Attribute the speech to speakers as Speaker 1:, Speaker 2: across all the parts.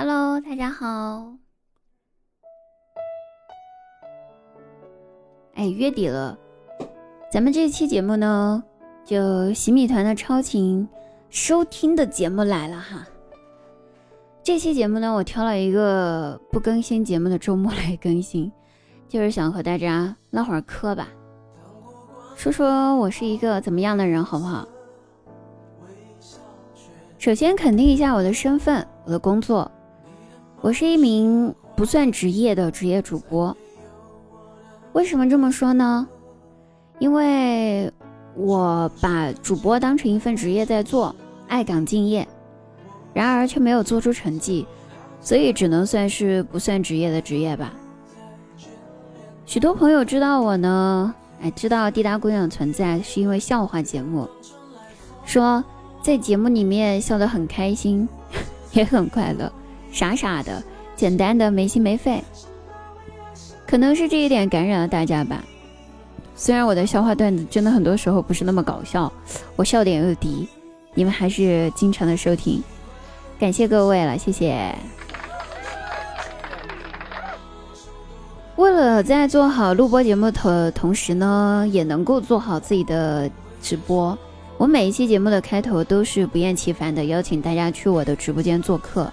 Speaker 1: Hello，大家好。哎，月底了，咱们这期节目呢，就洗米团的超勤收听的节目来了哈。这期节目呢，我挑了一个不更新节目的周末来更新，就是想和大家唠会儿嗑吧，说说我是一个怎么样的人，好不好？首先肯定一下我的身份，我的工作。我是一名不算职业的职业主播。为什么这么说呢？因为我把主播当成一份职业在做，爱岗敬业，然而却没有做出成绩，所以只能算是不算职业的职业吧。许多朋友知道我呢，哎，知道滴答姑娘存在是因为笑话节目，说在节目里面笑得很开心，也很快乐。傻傻的，简单的，没心没肺，可能是这一点感染了大家吧。虽然我的笑话段子真的很多时候不是那么搞笑，我笑点又低，你们还是经常的收听，感谢各位了，谢谢。为了在做好录播节目的同时呢，也能够做好自己的直播，我每一期节目的开头都是不厌其烦的邀请大家去我的直播间做客。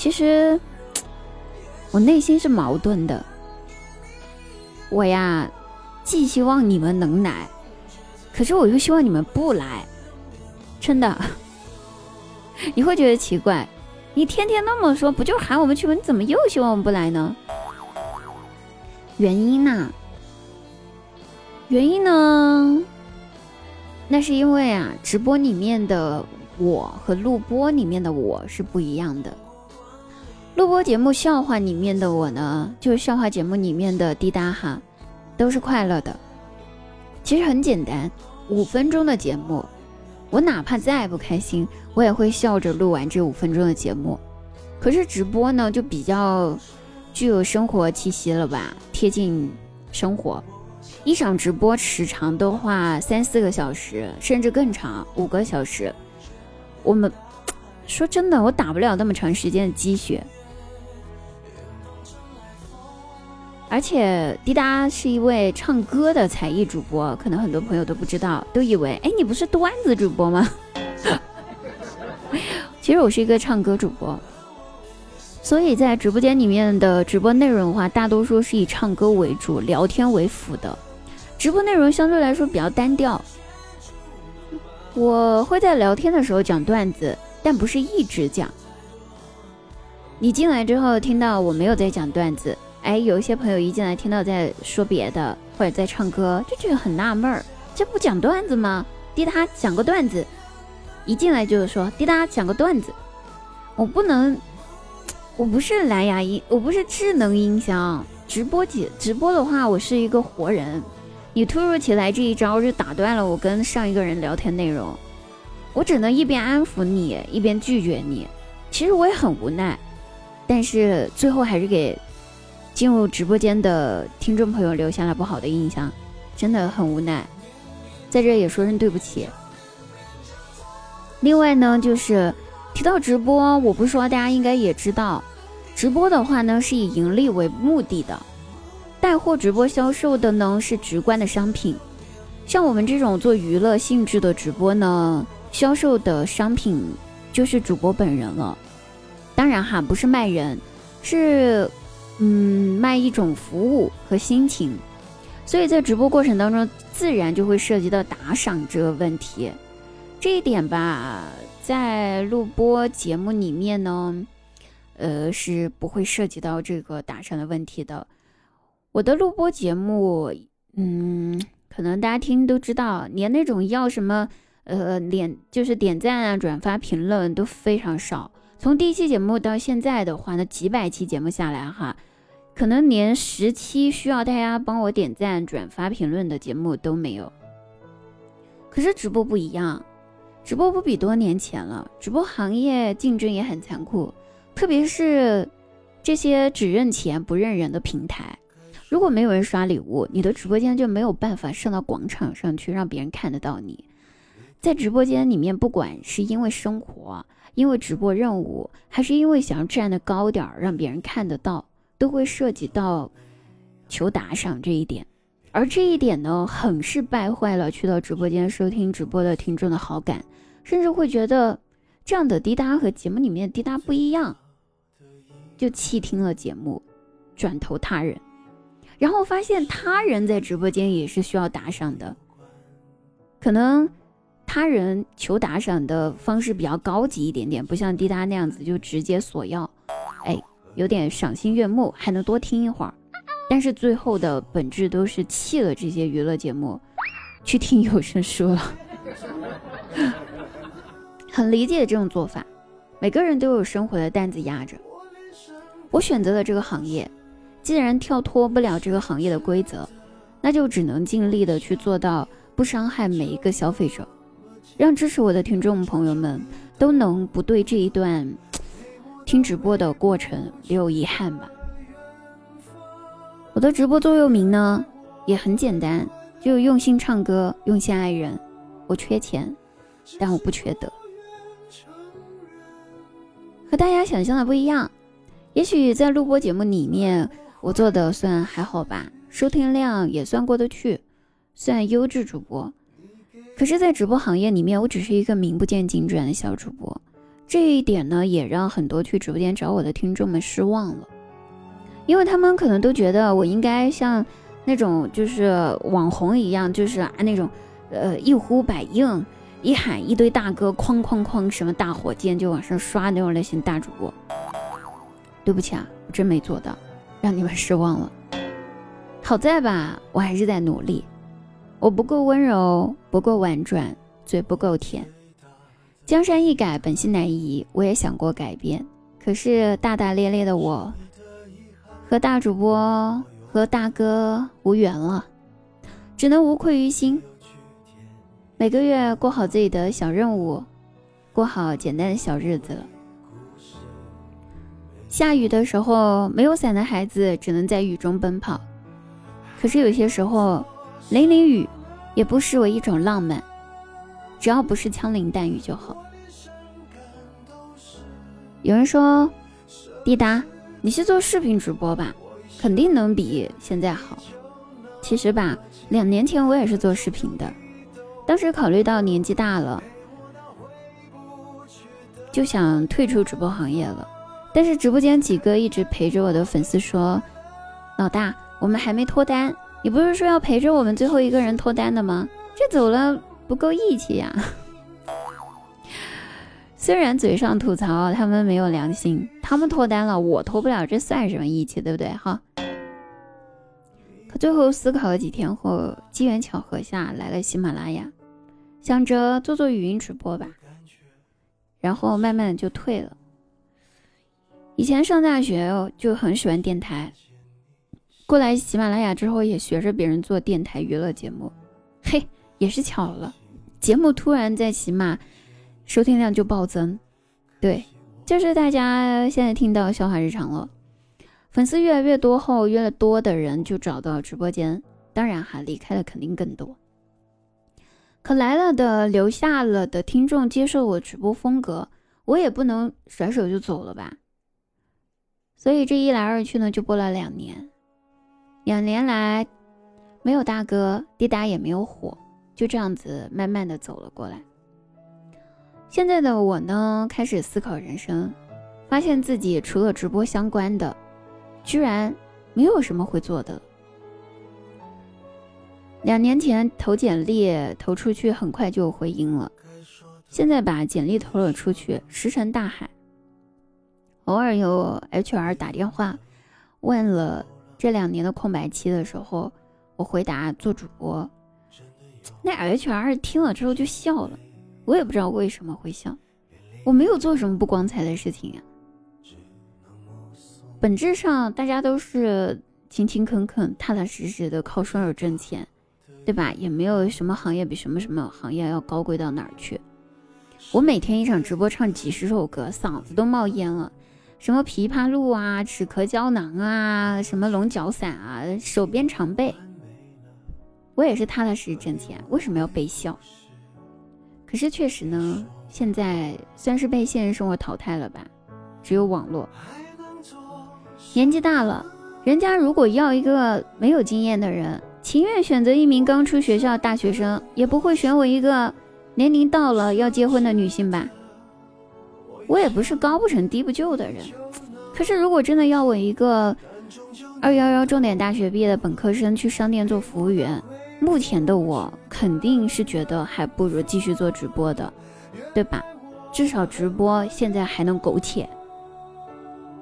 Speaker 1: 其实，我内心是矛盾的。我呀，既希望你们能来，可是我又希望你们不来。真的，你会觉得奇怪，你天天那么说，不就喊我们去吗？你怎么又希望我们不来呢？原因呢？原因呢？那是因为啊，直播里面的我和录播里面的我是不一样的。录播节目笑话里面的我呢，就是笑话节目里面的滴答哈，都是快乐的。其实很简单，五分钟的节目，我哪怕再不开心，我也会笑着录完这五分钟的节目。可是直播呢，就比较具有生活气息了吧，贴近生活。一场直播时长的话，三四个小时，甚至更长，五个小时。我们说真的，我打不了那么长时间的鸡血。而且滴答是一位唱歌的才艺主播，可能很多朋友都不知道，都以为哎，你不是段子主播吗？其实我是一个唱歌主播，所以在直播间里面的直播内容的话，大多数是以唱歌为主，聊天为辅的。直播内容相对来说比较单调。我会在聊天的时候讲段子，但不是一直讲。你进来之后听到我没有在讲段子。哎，有一些朋友一进来听到在说别的或者在唱歌，就觉得很纳闷儿，这不讲段子吗？滴答讲个段子，一进来就是说滴答讲个段子。我不能，我不是蓝牙音，我不是智能音箱，直播节直播的话，我是一个活人。你突如其来这一招就打断了我跟上一个人聊天内容，我只能一边安抚你，一边拒绝你。其实我也很无奈，但是最后还是给。进入直播间的听众朋友留下了不好的印象，真的很无奈，在这也说声对不起。另外呢，就是提到直播，我不说大家应该也知道，直播的话呢是以盈利为目的的，带货直播销售的呢是直观的商品，像我们这种做娱乐性质的直播呢，销售的商品就是主播本人了。当然哈，不是卖人，是。嗯，卖一种服务和心情，所以在直播过程当中，自然就会涉及到打赏这个问题。这一点吧，在录播节目里面呢，呃，是不会涉及到这个打赏的问题的。我的录播节目，嗯，可能大家听都知道，连那种要什么，呃，点就是点赞啊、转发、评论都非常少。从第一期节目到现在的话，那几百期节目下来，哈。可能连十期需要大家帮我点赞、转发、评论的节目都没有。可是直播不一样，直播不比多年前了。直播行业竞争也很残酷，特别是这些只认钱不认人的平台。如果没有人刷礼物，你的直播间就没有办法上到广场上去让别人看得到你。在直播间里面，不管是因为生活，因为直播任务，还是因为想要站得高点儿，让别人看得到，都会涉及到求打赏这一点。而这一点呢，很是败坏了去到直播间收听直播的听众的好感，甚至会觉得这样的滴答和节目里面的滴答不一样，就弃听了节目，转投他人。然后发现他人在直播间也是需要打赏的，可能他人求打赏的方式比较高级一点点，不像滴答那样子就直接索要，哎，有点赏心悦目，还能多听一会儿。但是最后的本质都是弃了这些娱乐节目，去听有声书了。很理解这种做法，每个人都有生活的担子压着。我选择了这个行业，既然跳脱不了这个行业的规则，那就只能尽力的去做到不伤害每一个消费者，让支持我的听众朋友们都能不对这一段听直播的过程留有遗憾吧。我的直播座右铭呢，也很简单，就用心唱歌，用心爱人。我缺钱，但我不缺德。和大家想象的不一样，也许在录播节目里面，我做的算还好吧，收听量也算过得去，算优质主播。可是，在直播行业里面，我只是一个名不见经传的小主播，这一点呢，也让很多去直播间找我的听众们失望了。因为他们可能都觉得我应该像那种就是网红一样，就是啊那种，呃一呼百应，一喊一堆大哥哐哐哐什么大火箭就往上刷那种类型大主播。对不起啊，我真没做到，让你们失望了。好在吧，我还是在努力。我不够温柔，不够婉转，嘴不够甜。江山易改，本性难移。我也想过改变，可是大大咧咧的我。和大主播和大哥无缘了，只能无愧于心。每个月过好自己的小任务，过好简单的小日子了。下雨的时候，没有伞的孩子只能在雨中奔跑。可是有些时候，淋淋雨也不失为一种浪漫，只要不是枪林弹雨就好。有人说，滴答。你是做视频直播吧，肯定能比现在好。其实吧，两年前我也是做视频的，当时考虑到年纪大了，就想退出直播行业了。但是直播间几个一直陪着我的粉丝说：“老大，我们还没脱单，你不是说要陪着我们最后一个人脱单的吗？这走了不够义气呀。”虽然嘴上吐槽他们没有良心，他们脱单了，我脱不了，这算什么义气，对不对？哈。可最后思考了几天后，机缘巧合下来了喜马拉雅，想着做做语音直播吧，然后慢慢的就退了。以前上大学就很喜欢电台，过来喜马拉雅之后也学着别人做电台娱乐节目，嘿，也是巧了，节目突然在喜马。收听量就暴增，对，就是大家现在听到笑话日常了。粉丝越来越多后，越来多的人就找到直播间，当然哈，离开的肯定更多。可来了的、留下了的听众接受我直播风格，我也不能甩手就走了吧。所以这一来二去呢，就播了两年。两年来，没有大哥，滴答也没有火，就这样子慢慢的走了过来。现在的我呢，开始思考人生，发现自己除了直播相关的，居然没有什么会做的。两年前投简历投出去，很快就回音了。现在把简历投了出去，石沉大海。偶尔有 HR 打电话问了这两年的空白期的时候，我回答做主播。那 HR 听了之后就笑了。我也不知道为什么会笑，我没有做什么不光彩的事情呀。本质上大家都是勤勤恳恳、踏踏实实的靠双手挣钱，对吧？也没有什么行业比什么什么行业要高贵到哪儿去。我每天一场直播唱几十首歌，嗓子都冒烟了。什么枇杷露啊、止咳胶囊啊、什么龙角散啊，手边常备。我也是踏踏实实挣钱，为什么要被笑？可是确实呢，现在算是被现实生活淘汰了吧，只有网络。年纪大了，人家如果要一个没有经验的人，情愿选择一名刚出学校大学生，也不会选我一个年龄到了要结婚的女性吧？我也不是高不成低不就的人，可是如果真的要我一个二幺幺重点大学毕业的本科生去商店做服务员，目前的我肯定是觉得还不如继续做直播的，对吧？至少直播现在还能苟且。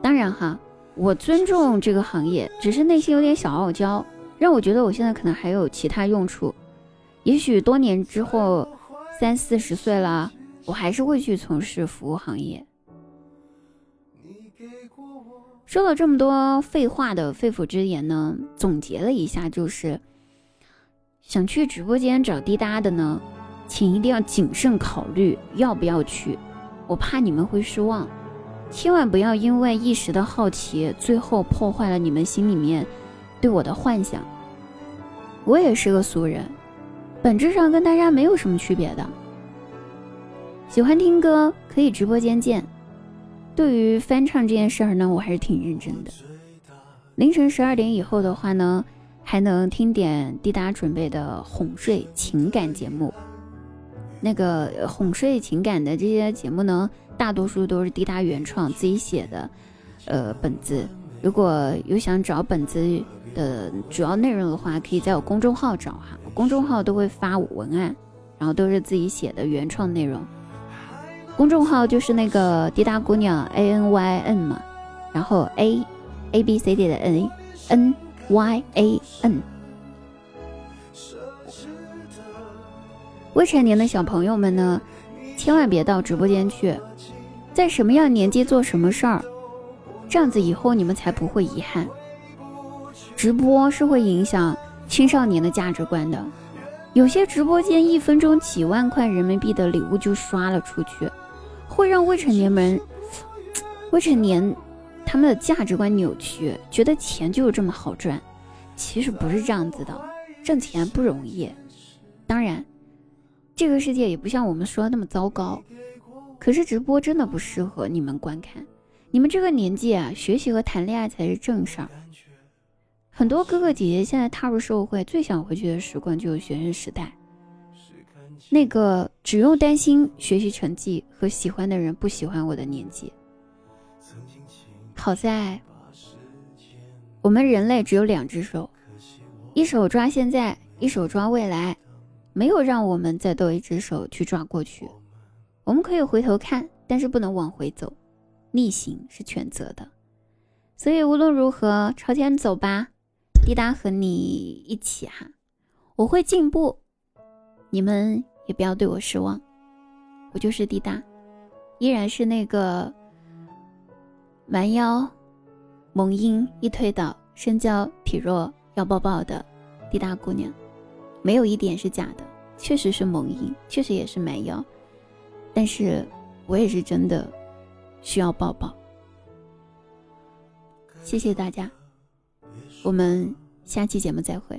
Speaker 1: 当然哈，我尊重这个行业，只是内心有点小傲娇，让我觉得我现在可能还有其他用处。也许多年之后，三四十岁了。我还是会去从事服务行业。说了这么多废话的肺腑之言呢，总结了一下，就是想去直播间找滴答的呢，请一定要谨慎考虑要不要去，我怕你们会失望，千万不要因为一时的好奇，最后破坏了你们心里面对我的幻想。我也是个俗人，本质上跟大家没有什么区别的。喜欢听歌可以直播间见。对于翻唱这件事儿呢，我还是挺认真的。凌晨十二点以后的话呢，还能听点滴答准备的哄睡情感节目。那个哄睡情感的这些节目呢，大多数都是滴答原创自己写的，呃，本子。如果有想找本子的主要内容的话，可以在我公众号找哈，公众号都会发文案，然后都是自己写的原创内容。公众号就是那个滴答姑娘 A N Y N 嘛，然后 A A B C D 的 N N Y A N。未成年的小朋友们呢，千万别到直播间去，在什么样年纪做什么事儿，这样子以后你们才不会遗憾。直播是会影响青少年的价值观的，有些直播间一分钟几万块人民币的礼物就刷了出去。会让未成年们、未成年他们的价值观扭曲，觉得钱就是这么好赚。其实不是这样子的，挣钱不容易。当然，这个世界也不像我们说的那么糟糕。可是直播真的不适合你们观看。你们这个年纪啊，学习和谈恋爱才是正事儿。很多哥哥姐姐现在踏入社会，最想回去的时光就是学生时代。那个只用担心学习成绩和喜欢的人不喜欢我的年纪，好在我们人类只有两只手，一手抓现在，一手抓未来，没有让我们再多一只手去抓过去。我们可以回头看，但是不能往回走，逆行是全责的。所以无论如何，朝前走吧，滴答和你一起哈，我会进步，你们。也不要对我失望，我就是滴答，依然是那个蛮腰、萌音一推倒、身娇体弱要抱抱的滴答姑娘，没有一点是假的，确实是萌音，确实也是蛮腰，但是我也是真的需要抱抱。谢谢大家，我们下期节目再会。